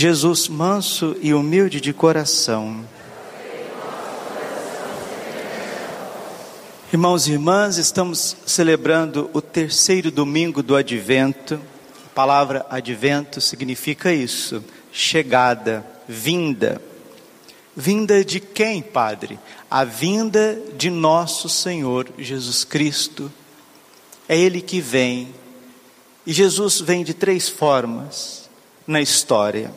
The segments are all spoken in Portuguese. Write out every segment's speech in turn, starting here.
Jesus, manso e humilde de coração. Irmãos e irmãs, estamos celebrando o terceiro domingo do advento. A palavra advento significa isso: chegada, vinda. Vinda de quem, Padre? A vinda de nosso Senhor Jesus Cristo. É Ele que vem. E Jesus vem de três formas na história.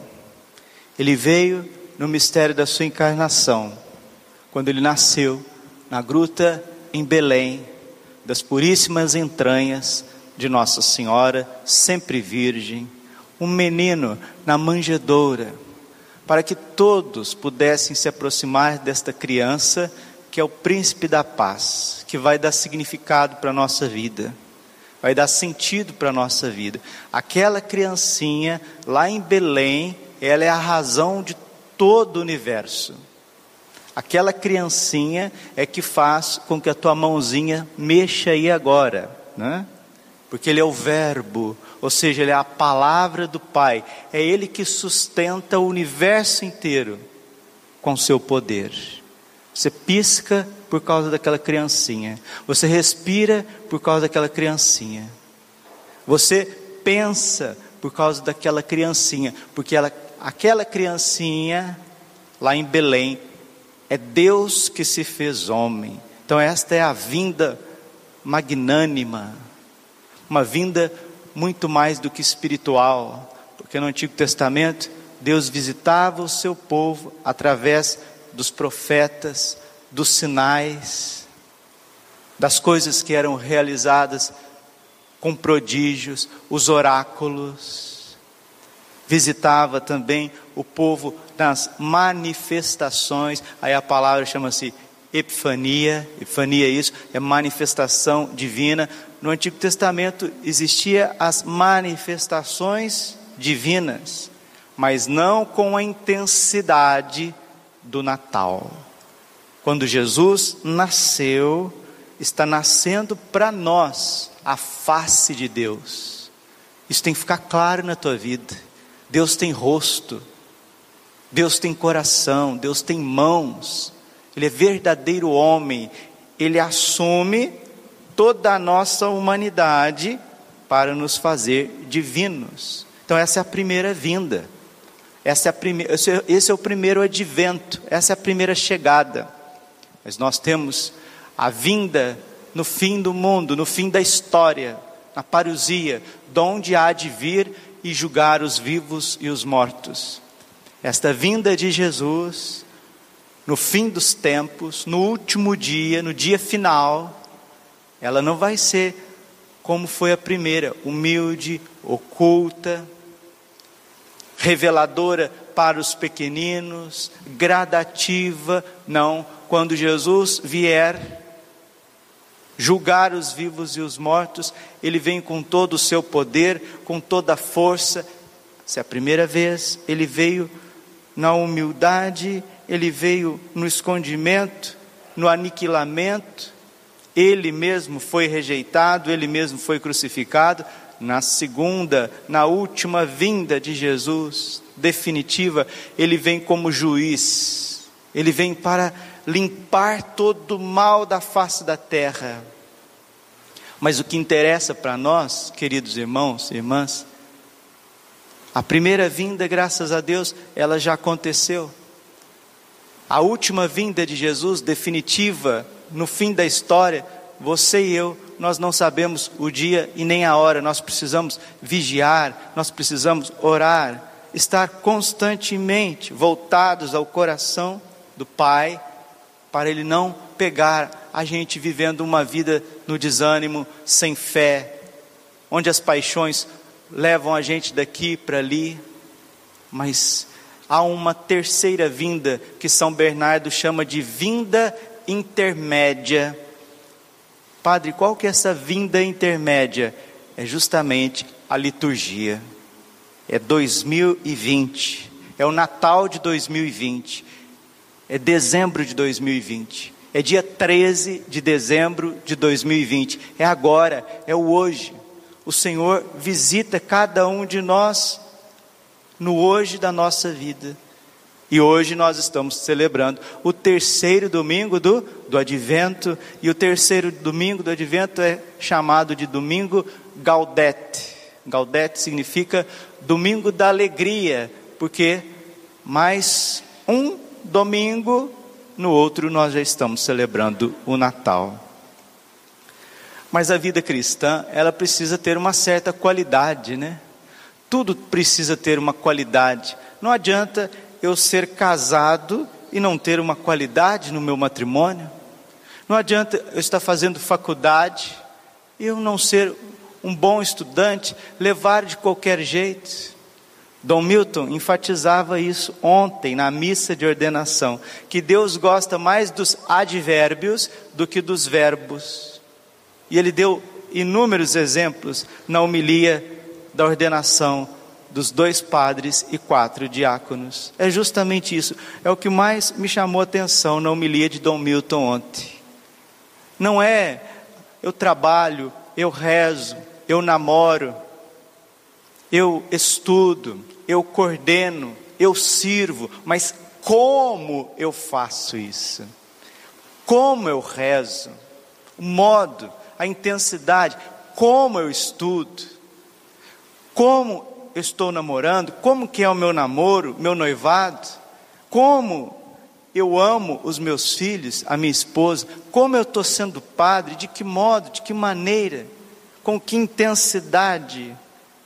Ele veio no mistério da sua encarnação, quando ele nasceu na gruta em Belém, das puríssimas entranhas de Nossa Senhora, sempre virgem, um menino na manjedoura, para que todos pudessem se aproximar desta criança que é o príncipe da paz, que vai dar significado para a nossa vida, vai dar sentido para a nossa vida. Aquela criancinha lá em Belém, ela é a razão de todo o universo. Aquela criancinha é que faz com que a tua mãozinha mexa aí agora, né? Porque ele é o verbo, ou seja, ele é a palavra do Pai. É ele que sustenta o universo inteiro com seu poder. Você pisca por causa daquela criancinha. Você respira por causa daquela criancinha. Você pensa por causa daquela criancinha, porque ela aquela criancinha lá em Belém, é Deus que se fez homem. Então, esta é a vinda magnânima, uma vinda muito mais do que espiritual, porque no Antigo Testamento, Deus visitava o seu povo através dos profetas, dos sinais, das coisas que eram realizadas com prodígios, os oráculos visitava também o povo nas manifestações, aí a palavra chama-se epifania, epifania é isso, é manifestação divina. No Antigo Testamento existia as manifestações divinas, mas não com a intensidade do Natal. Quando Jesus nasceu, está nascendo para nós a face de Deus. Isso tem que ficar claro na tua vida. Deus tem rosto, Deus tem coração, Deus tem mãos, Ele é verdadeiro homem, Ele assume toda a nossa humanidade para nos fazer divinos. Então, essa é a primeira vinda, essa é a primeira, esse é o primeiro advento, essa é a primeira chegada. Mas nós temos a vinda no fim do mundo, no fim da história, na parousia, de onde há de vir e julgar os vivos e os mortos. Esta vinda de Jesus, no fim dos tempos, no último dia, no dia final, ela não vai ser como foi a primeira, humilde, oculta, reveladora para os pequeninos, gradativa, não. Quando Jesus vier, julgar os vivos e os mortos, ele vem com todo o seu poder, com toda a força. Se é a primeira vez, ele veio na humildade, ele veio no escondimento, no aniquilamento, ele mesmo foi rejeitado, ele mesmo foi crucificado. Na segunda, na última vinda de Jesus, definitiva, ele vem como juiz, ele vem para limpar todo o mal da face da terra. Mas o que interessa para nós, queridos irmãos e irmãs, a primeira vinda, graças a Deus, ela já aconteceu. A última vinda de Jesus, definitiva, no fim da história, você e eu, nós não sabemos o dia e nem a hora, nós precisamos vigiar, nós precisamos orar, estar constantemente voltados ao coração do Pai para Ele não pegar a gente vivendo uma vida no desânimo, sem fé, onde as paixões levam a gente daqui para ali, mas há uma terceira vinda que São Bernardo chama de vinda intermédia. Padre, qual que é essa vinda intermédia? É justamente a liturgia. É 2020, é o Natal de 2020 é dezembro de 2020. É dia 13 de dezembro de 2020. É agora, é o hoje. O Senhor visita cada um de nós no hoje da nossa vida. E hoje nós estamos celebrando o terceiro domingo do, do advento, e o terceiro domingo do advento é chamado de domingo Gaudete. Gaudete significa domingo da alegria, porque mais um domingo, no outro nós já estamos celebrando o Natal. Mas a vida cristã, ela precisa ter uma certa qualidade, né? Tudo precisa ter uma qualidade. Não adianta eu ser casado e não ter uma qualidade no meu matrimônio. Não adianta eu estar fazendo faculdade e eu não ser um bom estudante, levar de qualquer jeito. Dom Milton enfatizava isso ontem na missa de ordenação, que Deus gosta mais dos advérbios do que dos verbos. E ele deu inúmeros exemplos na homilia da ordenação dos dois padres e quatro diáconos. É justamente isso, é o que mais me chamou a atenção na homilia de Dom Milton ontem. Não é eu trabalho, eu rezo, eu namoro, eu estudo, eu coordeno, eu sirvo, mas como eu faço isso? Como eu rezo? O modo, a intensidade, como eu estudo? Como eu estou namorando? Como que é o meu namoro, meu noivado? Como eu amo os meus filhos, a minha esposa? Como eu estou sendo padre? De que modo? De que maneira? Com que intensidade?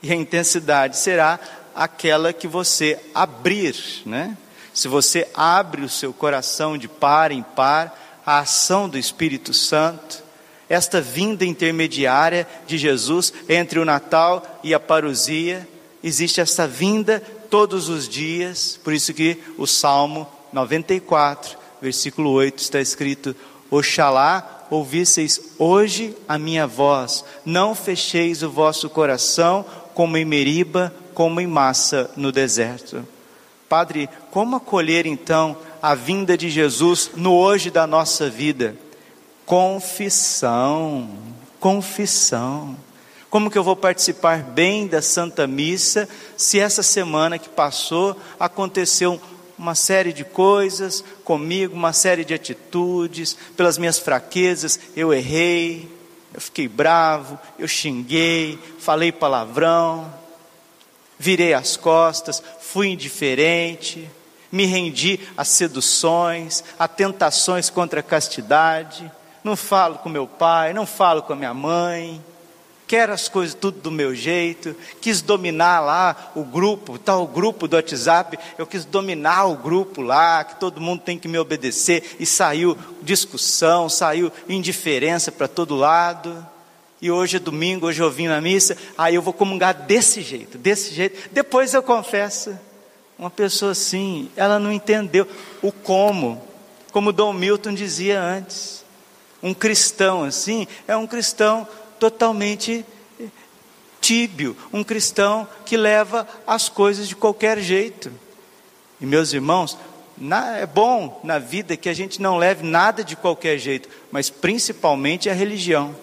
E a intensidade será aquela que você abrir, né? Se você abre o seu coração de par em par à ação do Espírito Santo, esta vinda intermediária de Jesus entre o Natal e a parousia, existe essa vinda todos os dias, por isso que o Salmo 94, versículo 8 está escrito: Oxalá ouvisseis hoje a minha voz, não fecheis o vosso coração como em Meriba, como em massa no deserto. Padre, como acolher então a vinda de Jesus no hoje da nossa vida? Confissão, confissão. Como que eu vou participar bem da Santa Missa se essa semana que passou aconteceu uma série de coisas comigo, uma série de atitudes, pelas minhas fraquezas eu errei, eu fiquei bravo, eu xinguei, falei palavrão, virei as costas, fui indiferente, me rendi às seduções, a tentações contra a castidade, não falo com meu pai, não falo com a minha mãe, quero as coisas tudo do meu jeito, quis dominar lá o grupo, tal grupo do WhatsApp, eu quis dominar o grupo lá, que todo mundo tem que me obedecer, e saiu discussão, saiu indiferença para todo lado. E hoje é domingo, hoje eu vim na missa, aí eu vou comungar desse jeito, desse jeito. Depois eu confesso, uma pessoa assim, ela não entendeu o como, como Dom Milton dizia antes. Um cristão assim é um cristão totalmente tíbio, um cristão que leva as coisas de qualquer jeito. E meus irmãos, na, é bom na vida que a gente não leve nada de qualquer jeito, mas principalmente a religião.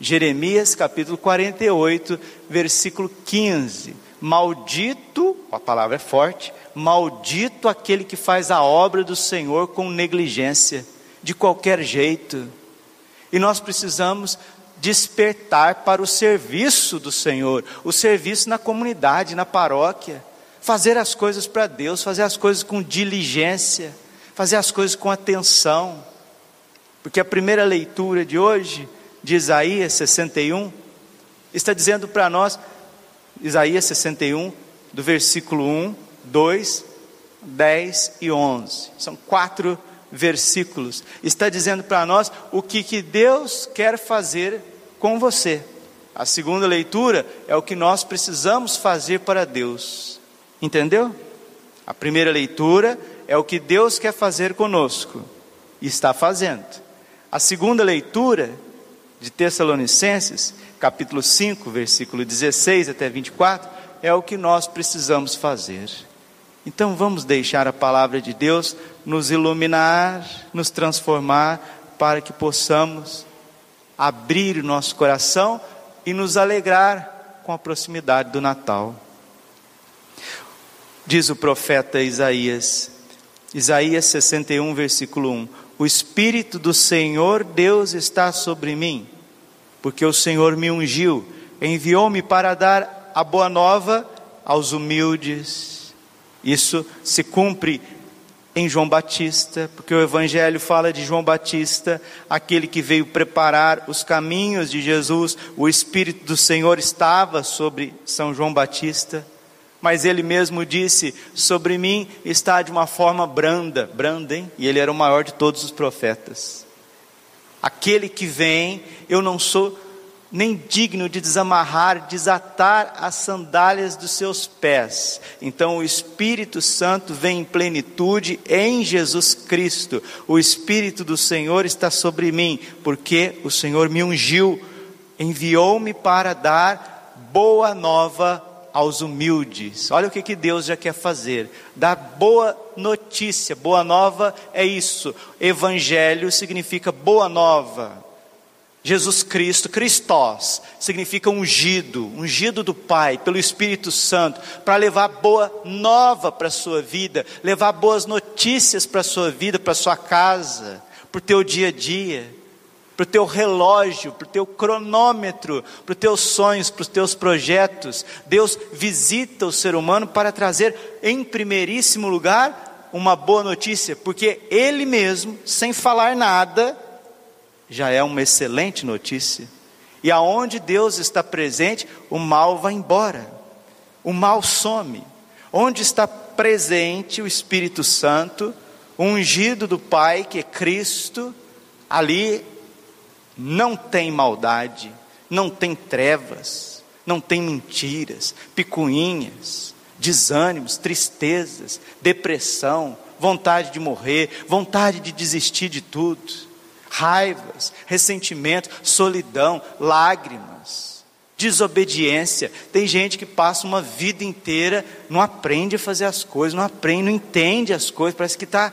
Jeremias capítulo 48, versículo 15: Maldito, a palavra é forte, maldito aquele que faz a obra do Senhor com negligência, de qualquer jeito. E nós precisamos despertar para o serviço do Senhor, o serviço na comunidade, na paróquia, fazer as coisas para Deus, fazer as coisas com diligência, fazer as coisas com atenção. Porque a primeira leitura de hoje, de Isaías 61, está dizendo para nós, Isaías 61, do versículo 1, 2, 10 e 11. São quatro versículos, está dizendo para nós o que, que Deus quer fazer com você. A segunda leitura é o que nós precisamos fazer para Deus. Entendeu? A primeira leitura é o que Deus quer fazer conosco e está fazendo. A segunda leitura de Tessalonicenses, capítulo 5, versículo 16 até 24, é o que nós precisamos fazer. Então vamos deixar a palavra de Deus nos iluminar, nos transformar, para que possamos abrir o nosso coração e nos alegrar com a proximidade do Natal. Diz o profeta Isaías, Isaías 61, versículo 1: O Espírito do Senhor Deus está sobre mim, porque o Senhor me ungiu, enviou-me para dar a boa nova aos humildes. Isso se cumpre em João Batista, porque o Evangelho fala de João Batista, aquele que veio preparar os caminhos de Jesus, o Espírito do Senhor estava sobre São João Batista, mas ele mesmo disse: Sobre mim está de uma forma branda, branda, hein? E ele era o maior de todos os profetas. Aquele que vem, eu não sou nem digno de desamarrar, desatar as sandálias dos seus pés. Então o Espírito Santo vem em plenitude em Jesus Cristo. O Espírito do Senhor está sobre mim, porque o Senhor me ungiu, enviou-me para dar boa nova aos humildes. Olha o que, que Deus já quer fazer: dar boa notícia. Boa nova é isso. Evangelho significa boa nova. Jesus Cristo, Christos, significa ungido, ungido do Pai, pelo Espírito Santo, para levar boa nova para a sua vida, levar boas notícias para a sua vida, para a sua casa, para o teu dia a dia, para o teu relógio, para o teu cronômetro, para os teus sonhos, para os teus projetos. Deus visita o ser humano para trazer, em primeiríssimo lugar, uma boa notícia, porque Ele mesmo, sem falar nada, já é uma excelente notícia. E aonde Deus está presente, o mal vai embora, o mal some. Onde está presente o Espírito Santo, o ungido do Pai, que é Cristo, ali não tem maldade, não tem trevas, não tem mentiras, picuinhas, desânimos, tristezas, depressão, vontade de morrer, vontade de desistir de tudo raivas, ressentimento, solidão, lágrimas, desobediência. Tem gente que passa uma vida inteira, não aprende a fazer as coisas, não aprende, não entende as coisas, parece que está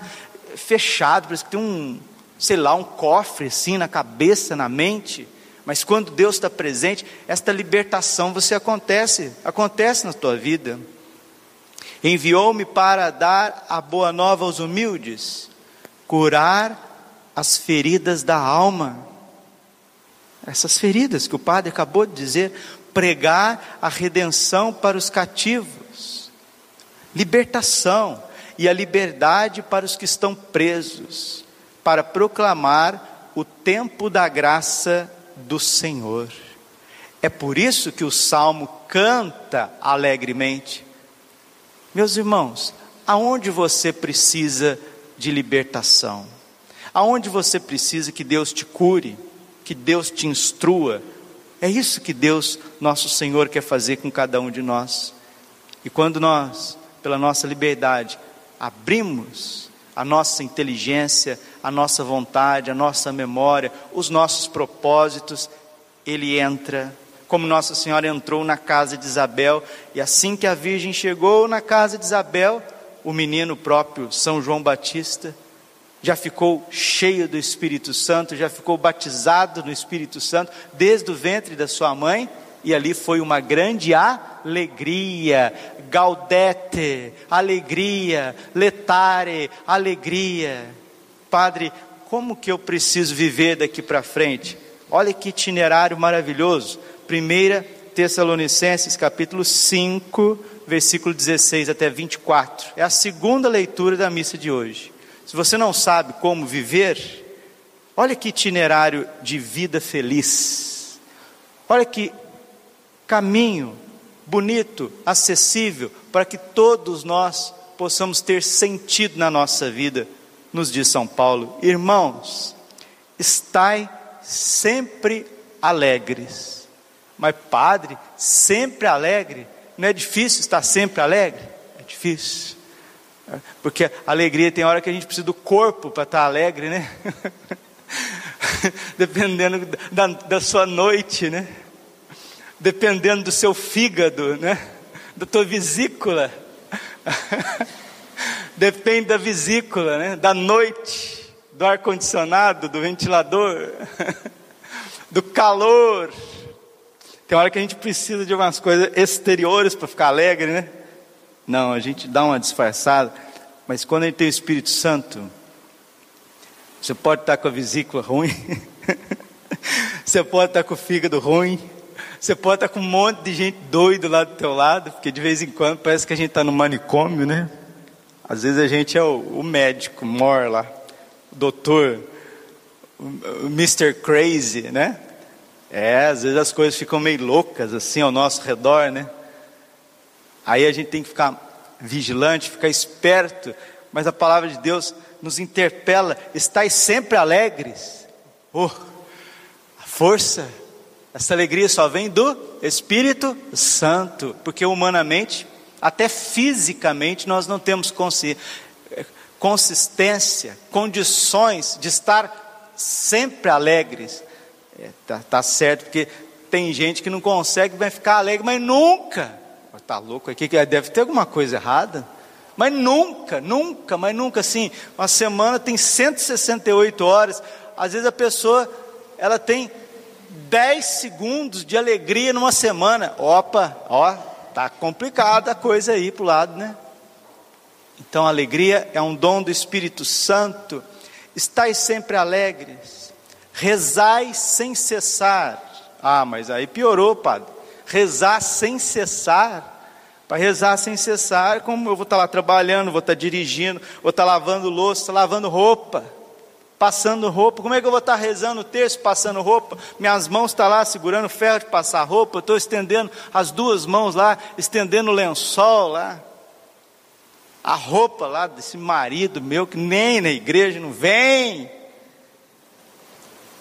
fechado, parece que tem um, sei lá, um cofre assim na cabeça, na mente. Mas quando Deus está presente, esta libertação você acontece, acontece na tua vida. Enviou-me para dar a boa nova aos humildes, curar as feridas da alma. Essas feridas que o padre acabou de dizer, pregar a redenção para os cativos, libertação e a liberdade para os que estão presos, para proclamar o tempo da graça do Senhor. É por isso que o salmo canta alegremente. Meus irmãos, aonde você precisa de libertação? Aonde você precisa que Deus te cure, que Deus te instrua, é isso que Deus, nosso Senhor, quer fazer com cada um de nós. E quando nós, pela nossa liberdade, abrimos a nossa inteligência, a nossa vontade, a nossa memória, os nossos propósitos, Ele entra, como Nossa Senhora entrou na casa de Isabel, e assim que a Virgem chegou na casa de Isabel, o menino próprio São João Batista já ficou cheio do Espírito Santo, já ficou batizado no Espírito Santo desde o ventre da sua mãe, e ali foi uma grande alegria, gaudete, alegria, letare, alegria. Padre, como que eu preciso viver daqui para frente? Olha que itinerário maravilhoso. 1 Tessalonicenses capítulo 5, versículo 16 até 24. É a segunda leitura da missa de hoje. Se você não sabe como viver, olha que itinerário de vida feliz. Olha que caminho bonito, acessível, para que todos nós possamos ter sentido na nossa vida, nos diz São Paulo. Irmãos, estai sempre alegres. Mas, padre, sempre alegre? Não é difícil estar sempre alegre? É difícil. Porque alegria tem hora que a gente precisa do corpo para estar alegre, né? Dependendo da, da sua noite, né? Dependendo do seu fígado, né? Da tua vesícula. Depende da vesícula, né? Da noite, do ar-condicionado, do ventilador, do calor. Tem hora que a gente precisa de umas coisas exteriores para ficar alegre, né? Não, a gente dá uma disfarçada, mas quando a gente tem o Espírito Santo, você pode estar com a vesícula ruim, você pode estar com o fígado ruim, você pode estar com um monte de gente doido lá do teu lado, porque de vez em quando parece que a gente está no manicômio, né? Às vezes a gente é o, o médico, mor lá, o doutor, o, o Mr. Crazy, né? É, às vezes as coisas ficam meio loucas assim ao nosso redor, né? Aí a gente tem que ficar vigilante, ficar esperto, mas a palavra de Deus nos interpela, estais sempre alegres. Oh, a força essa alegria só vem do Espírito Santo, porque humanamente, até fisicamente, nós não temos consistência, condições de estar sempre alegres. É, tá, tá, certo, porque tem gente que não consegue, vai ficar alegre, mas nunca. Está louco aqui, que deve ter alguma coisa errada. Mas nunca, nunca, mas nunca assim. Uma semana tem 168 horas. Às vezes a pessoa, ela tem 10 segundos de alegria numa semana. Opa, ó, tá complicada a coisa aí pro lado, né? Então, a alegria é um dom do Espírito Santo. Estais sempre alegres. Rezai sem cessar. Ah, mas aí piorou, padre. Rezar sem cessar. Para rezar sem cessar, como eu vou estar tá lá trabalhando, vou estar tá dirigindo, vou estar tá lavando louça, lavando roupa passando roupa. Como é que eu vou estar rezando o texto passando roupa? Minhas mãos estão tá lá segurando o ferro de passar roupa. Eu estou estendendo as duas mãos lá, estendendo o lençol lá. A roupa lá desse marido meu que nem na igreja não vem.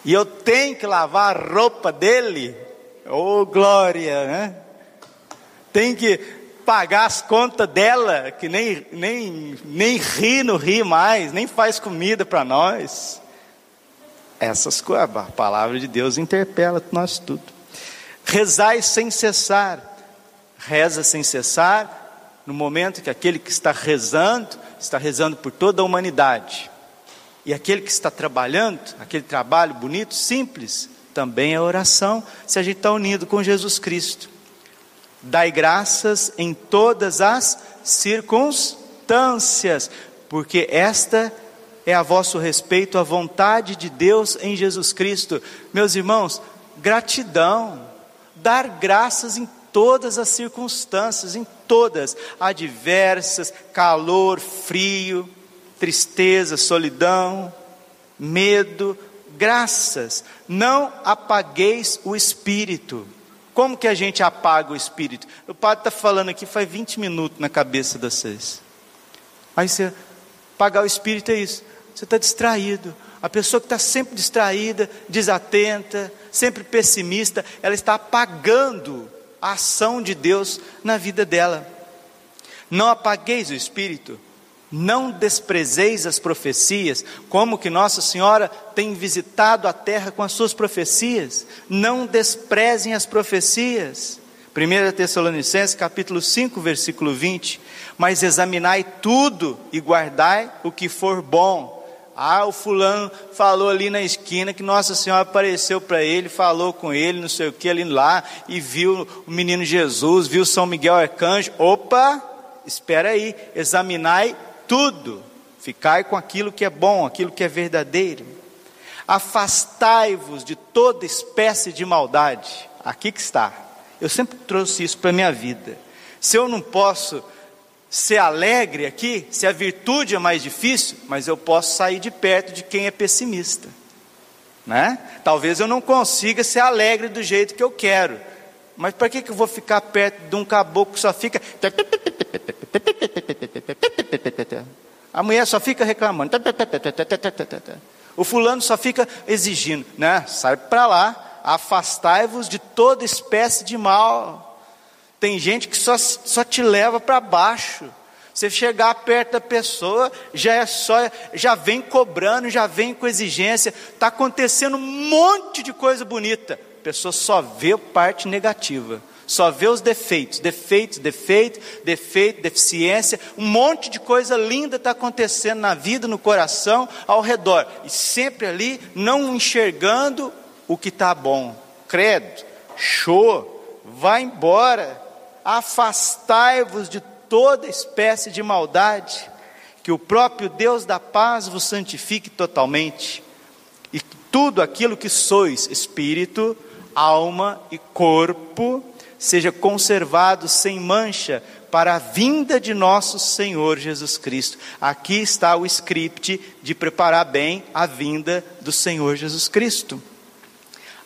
E eu tenho que lavar a roupa dele. Oh, glória, né? Tem que pagar as contas dela, que nem, nem, nem ri, não ri mais, nem faz comida para nós. Essas coisas, a palavra de Deus interpela nós tudo. Rezai sem cessar, reza sem cessar, no momento que aquele que está rezando, está rezando por toda a humanidade. E aquele que está trabalhando, aquele trabalho bonito, simples, também é oração, se a gente está unido com Jesus Cristo. Dai graças em todas as circunstâncias, porque esta é a vosso respeito a vontade de Deus em Jesus Cristo. Meus irmãos, gratidão, dar graças em todas as circunstâncias, em todas, adversas, calor, frio, tristeza, solidão, medo, graças. Não apagueis o espírito. Como que a gente apaga o espírito? O padre está falando aqui faz 20 minutos na cabeça de vocês. Aí você apagar o espírito é isso. Você está distraído. A pessoa que está sempre distraída, desatenta, sempre pessimista, ela está apagando a ação de Deus na vida dela. Não apagueis o espírito. Não desprezeis as profecias, como que Nossa Senhora tem visitado a terra com as suas profecias. Não desprezem as profecias. 1 Tessalonicenses capítulo 5, versículo 20. Mas examinai tudo e guardai o que for bom. Ah, o fulano falou ali na esquina que Nossa Senhora apareceu para ele, falou com ele, não sei o que, ali lá, e viu o menino Jesus, viu São Miguel Arcanjo. Opa, espera aí, examinai tudo, ficai com aquilo que é bom, aquilo que é verdadeiro. Afastai-vos de toda espécie de maldade. Aqui que está. Eu sempre trouxe isso para a minha vida. Se eu não posso ser alegre aqui, se a virtude é mais difícil, mas eu posso sair de perto de quem é pessimista. Né? Talvez eu não consiga ser alegre do jeito que eu quero. Mas para que, que eu vou ficar perto de um caboclo que só fica. A mulher só fica reclamando. O fulano só fica exigindo, né? Sai para lá, afastai-vos de toda espécie de mal. Tem gente que só, só te leva para baixo. Você chegar perto da pessoa, já é só, já vem cobrando, já vem com exigência. Está acontecendo um monte de coisa bonita. A pessoa só vê parte negativa só vê os defeitos, defeitos, defeito, defeito, deficiência, um monte de coisa linda está acontecendo na vida, no coração, ao redor, e sempre ali não enxergando o que está bom. Credo, show, vai embora, afastai-vos de toda espécie de maldade, que o próprio Deus da paz vos santifique totalmente, e tudo aquilo que sois, espírito, alma e corpo, seja conservado sem mancha para a vinda de nosso Senhor Jesus Cristo. Aqui está o script de preparar bem a vinda do Senhor Jesus Cristo.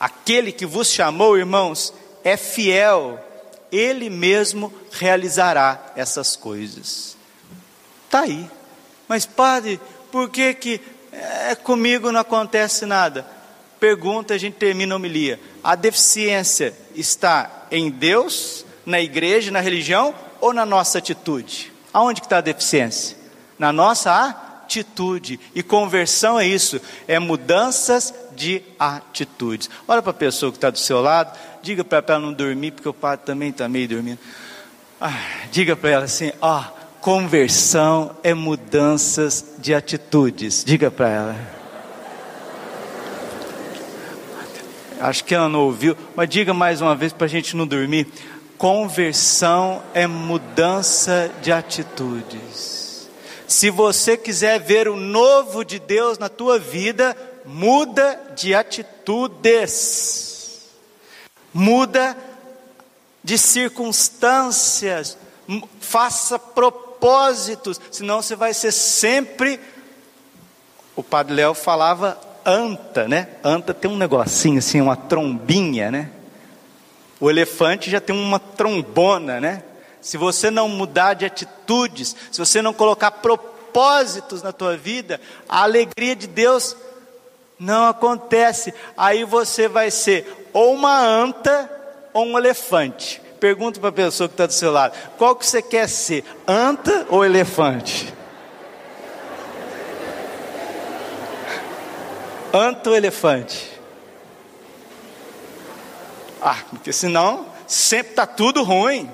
Aquele que vos chamou, irmãos, é fiel, ele mesmo realizará essas coisas. Está aí. Mas, padre, por que, que é, comigo não acontece nada? Pergunta, a gente termina a homilia. A deficiência está em Deus, na igreja, na religião ou na nossa atitude? Aonde que está a deficiência? Na nossa atitude. E conversão é isso, é mudanças de atitudes. Olha para a pessoa que está do seu lado, diga para ela não dormir, porque o padre também está meio dormindo. Ah, diga para ela assim: ó, conversão é mudanças de atitudes. Diga para ela. Acho que ela não ouviu, mas diga mais uma vez para a gente não dormir. Conversão é mudança de atitudes. Se você quiser ver o novo de Deus na tua vida, muda de atitudes. Muda de circunstâncias, faça propósitos, senão você vai ser sempre. O Padre Léo falava anta, né? Anta tem um negocinho assim, uma trombinha, né? O elefante já tem uma trombona, né? Se você não mudar de atitudes, se você não colocar propósitos na tua vida, a alegria de Deus não acontece. Aí você vai ser ou uma anta ou um elefante. Pergunta para a pessoa que está do seu lado: qual que você quer ser, anta ou elefante? Anta ou elefante? Ah, porque senão sempre está tudo ruim.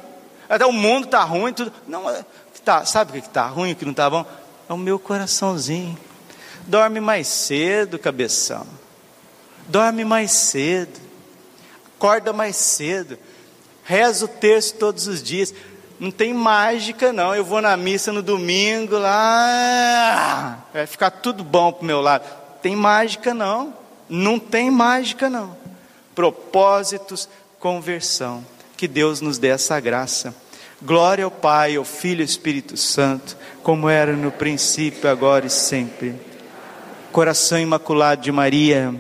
Até o mundo está ruim, tudo. Não, é, tá, sabe o que está ruim, o que não está bom? É o meu coraçãozinho. Dorme mais cedo, cabeção. Dorme mais cedo. Acorda mais cedo. Reza o terço todos os dias. Não tem mágica, não. Eu vou na missa no domingo lá. Vai ficar tudo bom para o meu lado. Tem mágica, não. Não tem mágica, não. Propósitos, conversão. Que Deus nos dê essa graça. Glória ao Pai, ao Filho e ao Espírito Santo, como era no princípio, agora e sempre. Coração imaculado de Maria